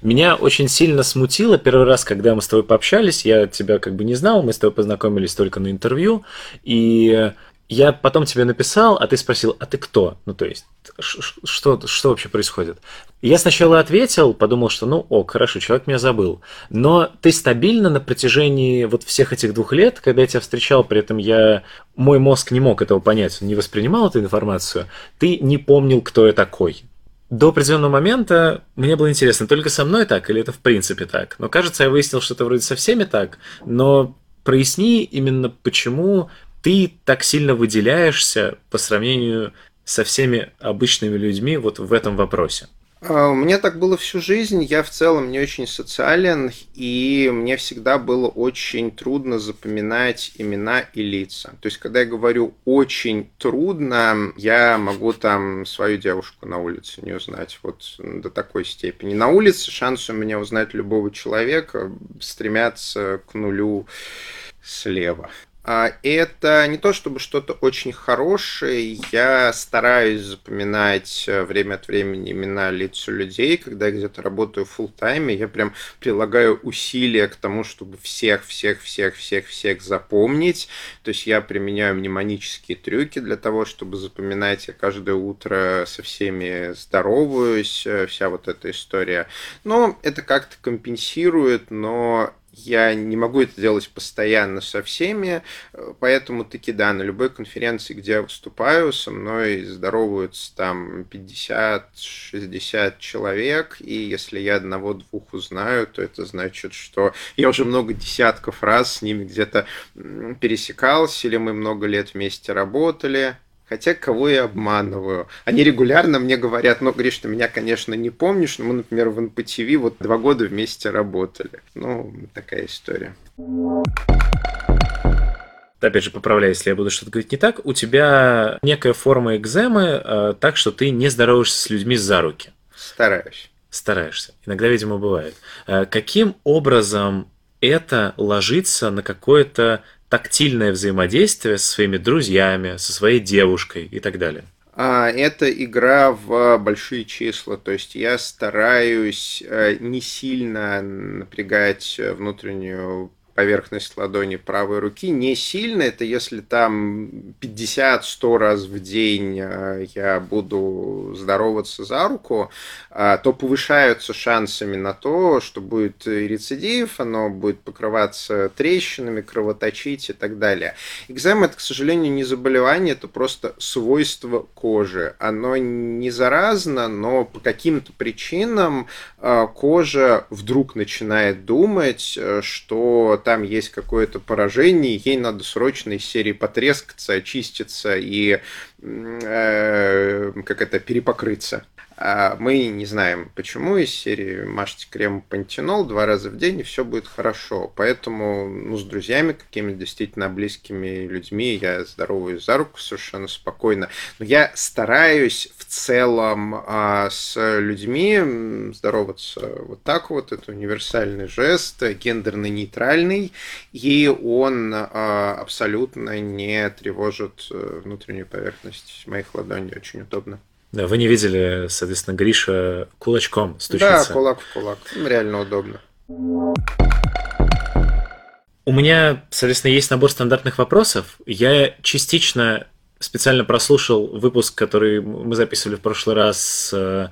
Меня очень сильно смутило первый раз, когда мы с тобой пообщались, я тебя как бы не знал, мы с тобой познакомились только на интервью, и я потом тебе написал, а ты спросил, а ты кто? Ну, то есть, что, что вообще происходит? Я сначала ответил, подумал, что ну ок, хорошо, человек меня забыл. Но ты стабильно на протяжении вот всех этих двух лет, когда я тебя встречал, при этом я, мой мозг не мог этого понять, он не воспринимал эту информацию, ты не помнил, кто я такой. До определенного момента мне было интересно, только со мной так или это в принципе так. Но кажется, я выяснил, что это вроде со всеми так, но проясни именно почему ты так сильно выделяешься по сравнению со всеми обычными людьми вот в этом вопросе? А, у меня так было всю жизнь. Я в целом не очень социален, и мне всегда было очень трудно запоминать имена и лица. То есть, когда я говорю очень трудно, я могу там свою девушку на улице не узнать. Вот до такой степени. На улице шансы у меня узнать любого человека стремятся к нулю слева. А, это не то чтобы что-то очень хорошее. Я стараюсь запоминать э, время от времени имена лиц людей. Когда я где-то работаю в тайме я прям прилагаю усилия к тому, чтобы всех, всех, всех, всех, всех запомнить. То есть я применяю мнемонические трюки для того, чтобы запоминать. Я каждое утро со всеми здороваюсь, э, вся вот эта история. Но это как-то компенсирует, но я не могу это делать постоянно со всеми, поэтому таки да, на любой конференции, где я выступаю, со мной здороваются там 50-60 человек, и если я одного-двух узнаю, то это значит, что я уже много десятков раз с ними где-то пересекался, или мы много лет вместе работали, Хотя кого я обманываю? Они регулярно мне говорят, ну, Гриш, ты меня, конечно, не помнишь, но мы, например, в НПТВ вот два года вместе работали. Ну, такая история. Опять же, поправляй, если я буду что-то говорить не так. У тебя некая форма экземы, э, так что ты не здороваешься с людьми за руки. Стараюсь. Стараешься. Иногда, видимо, бывает. Э, каким образом это ложится на какое-то тактильное взаимодействие со своими друзьями, со своей девушкой и так далее? А, это игра в большие числа, то есть я стараюсь э, не сильно напрягать внутреннюю поверхность ладони правой руки не сильно. Это если там 50-100 раз в день э, я буду здороваться за руку, э, то повышаются шансами на то, что будет рецидив, оно будет покрываться трещинами, кровоточить и так далее. Экзема это, к сожалению, не заболевание, это просто свойство кожи. Оно не заразно, но по каким-то причинам э, кожа вдруг начинает думать, что там есть какое-то поражение, ей надо срочно из серии потрескаться, очиститься и э, как это перепокрыться. А мы не знаем, почему из серии мажьте крем пантенол два раза в день, и все будет хорошо. Поэтому ну, с друзьями, какими-то действительно близкими людьми я здороваюсь за руку совершенно спокойно. Но я стараюсь в целом а, с людьми здороваться вот так вот. Это универсальный жест, гендерно-нейтральный, и он а, абсолютно не тревожит э, внутреннюю поверхность моих ладоней. Очень удобно. Да, вы не видели, соответственно, Гриша кулачком стучится. Да, кулак в кулак. Реально удобно. У меня, соответственно, есть набор стандартных вопросов. Я частично специально прослушал выпуск, который мы записывали в прошлый раз. Э,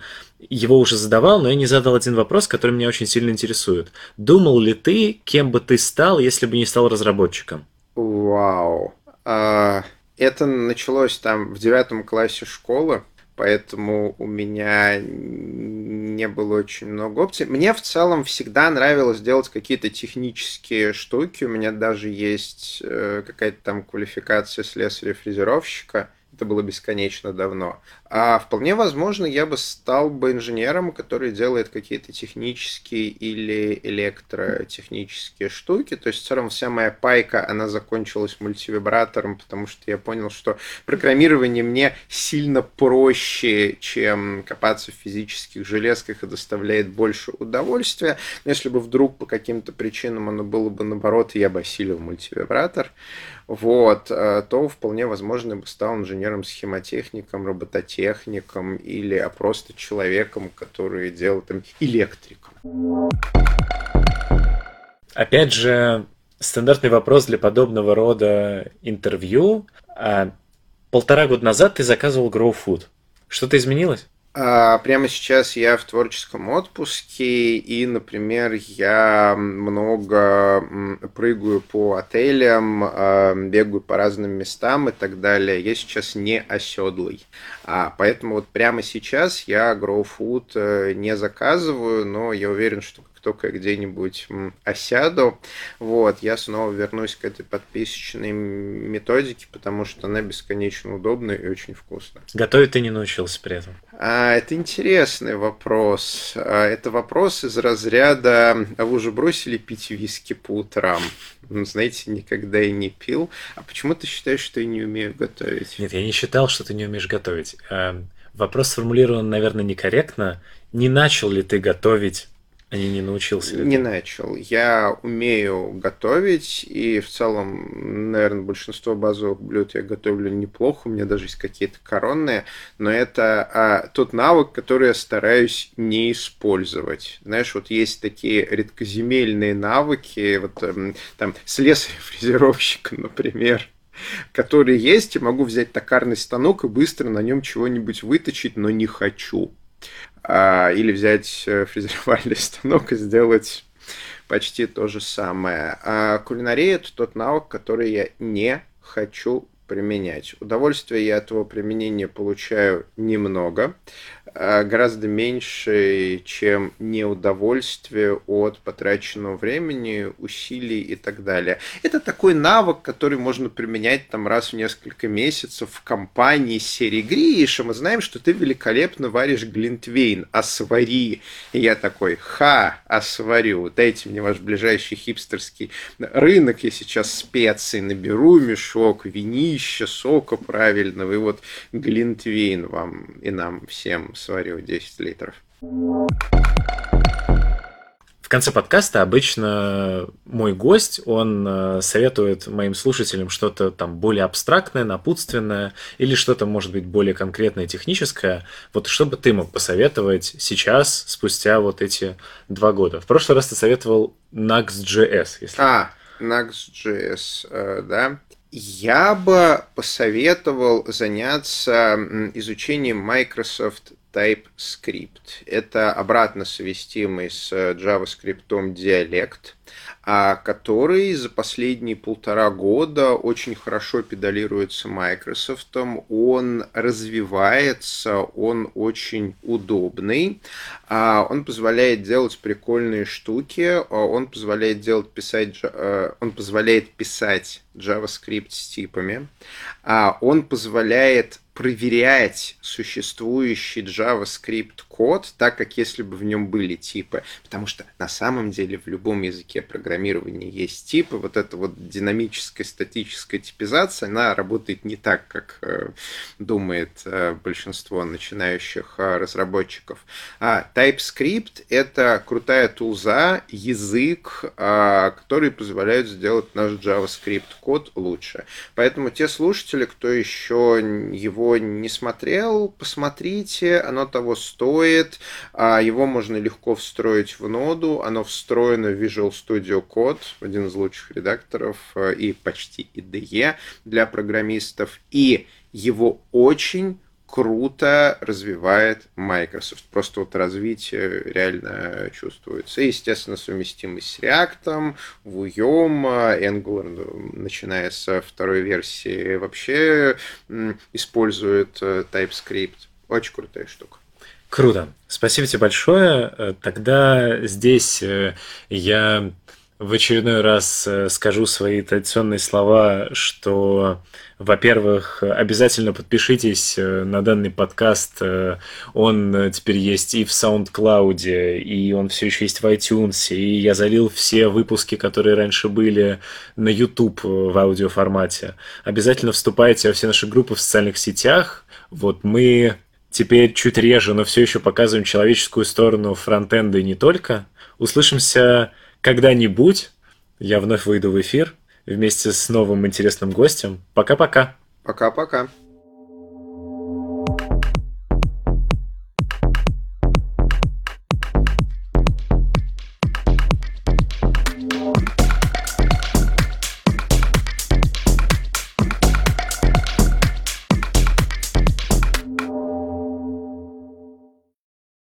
его уже задавал, но я не задал один вопрос, который меня очень сильно интересует. Думал ли ты, кем бы ты стал, если бы не стал разработчиком? Вау. А, это началось там в девятом классе школы поэтому у меня не было очень много опций. Мне в целом всегда нравилось делать какие-то технические штуки. У меня даже есть э, какая-то там квалификация слесаря-фрезеровщика. Это было бесконечно давно. А вполне возможно, я бы стал бы инженером, который делает какие-то технические или электротехнические штуки. То есть, в целом, вся моя пайка, она закончилась мультивибратором, потому что я понял, что программирование мне сильно проще, чем копаться в физических железках и доставляет больше удовольствия. Но если бы вдруг по каким-то причинам оно было бы наоборот, я бы осилил мультивибратор, вот, э, то вполне возможно бы стал инженером-схемотехником, робототехником, техником или а просто человеком, который делает там электриком. Опять же, стандартный вопрос для подобного рода интервью. А полтора года назад ты заказывал Grow Food. Что-то изменилось? А, прямо сейчас я в творческом отпуске, и, например, я много прыгаю по отелям, а, бегаю по разным местам и так далее. Я сейчас не оседлый. А, поэтому вот прямо сейчас я Grow Food э, не заказываю, но я уверен, что только где-нибудь осяду, вот, я снова вернусь к этой подписочной методике, потому что она бесконечно удобная и очень вкусная. Готовить ты не научился при этом? А, это интересный вопрос. А, это вопрос из разряда «А вы уже бросили пить виски по утрам?» ну, знаете, никогда и не пил. А почему ты считаешь, что я не умею готовить? Нет, я не считал, что ты не умеешь готовить. Эм, вопрос сформулирован, наверное, некорректно. Не начал ли ты готовить а не, не научился? Не начал. Я умею готовить, и в целом, наверное, большинство базовых блюд я готовлю неплохо, у меня даже есть какие-то коронные, но это а, тот навык, который я стараюсь не использовать. Знаешь, вот есть такие редкоземельные навыки, вот эм, там слесарь-фрезеровщик, например, которые есть, и могу взять токарный станок и быстро на нем чего-нибудь выточить, но не хочу или взять э, фрезеровальный станок и сделать почти то же самое. А кулинария – это тот навык, который я не хочу применять. Удовольствие я от его применения получаю немного, а, гораздо меньше, чем неудовольствие от потраченного времени, усилий и так далее. Это такой навык, который можно применять там раз в несколько месяцев в компании серии Гриша. Мы знаем, что ты великолепно варишь глинтвейн, а свари. И я такой, ха, а сварю. Дайте мне ваш ближайший хипстерский рынок, я сейчас специи наберу, мешок винища, сока правильного, и вот глинтвейн вам и нам всем сварю 10 литров. В конце подкаста обычно мой гость, он э, советует моим слушателям что-то там более абстрактное, напутственное или что-то, может быть, более конкретное, техническое. Вот что бы ты мог посоветовать сейчас, спустя вот эти два года? В прошлый раз ты советовал Nuxt.js. Если... А, Nuxt.js, э, да. Я бы посоветовал заняться изучением Microsoft TypeScript. Это обратно совместимый с JavaScript диалект, а который за последние полтора года очень хорошо педалируется Microsoft. Он развивается, он очень удобный. А он позволяет делать прикольные штуки, он позволяет делать писать, э, он позволяет писать JavaScript с типами, а он позволяет проверять существующий JavaScript код, так как если бы в нем были типы. Потому что на самом деле в любом языке программирования есть типы. Вот эта вот динамическая статическая типизация, она работает не так, как э, думает э, большинство начинающих э, разработчиков. А TypeScript — это крутая тулза, язык, э, который позволяет сделать наш JavaScript код лучше. Поэтому те слушатели, кто еще его не смотрел, посмотрите, оно того стоит. А его можно легко встроить в ноду, оно встроено в Visual Studio Code, один из лучших редакторов э, и почти IDE для программистов. И его очень круто развивает Microsoft. Просто вот развитие реально чувствуется. И, естественно, совместимость с React, Vueом, Angular, начиная со второй версии, вообще использует э, TypeScript. Очень крутая штука. Круто. Спасибо тебе большое. Э, тогда здесь э, я в очередной раз скажу свои традиционные слова, что во-первых, обязательно подпишитесь э, на данный подкаст. Э, он э, теперь есть и в SoundCloud, и он все еще есть в iTunes, и я залил все выпуски, которые раньше были на YouTube в аудиоформате. Обязательно вступайте во все наши группы в социальных сетях. Вот мы теперь чуть реже, но все еще показываем человеческую сторону фронтенда и не только. Услышимся когда-нибудь. Я вновь выйду в эфир вместе с новым интересным гостем. Пока-пока. Пока-пока.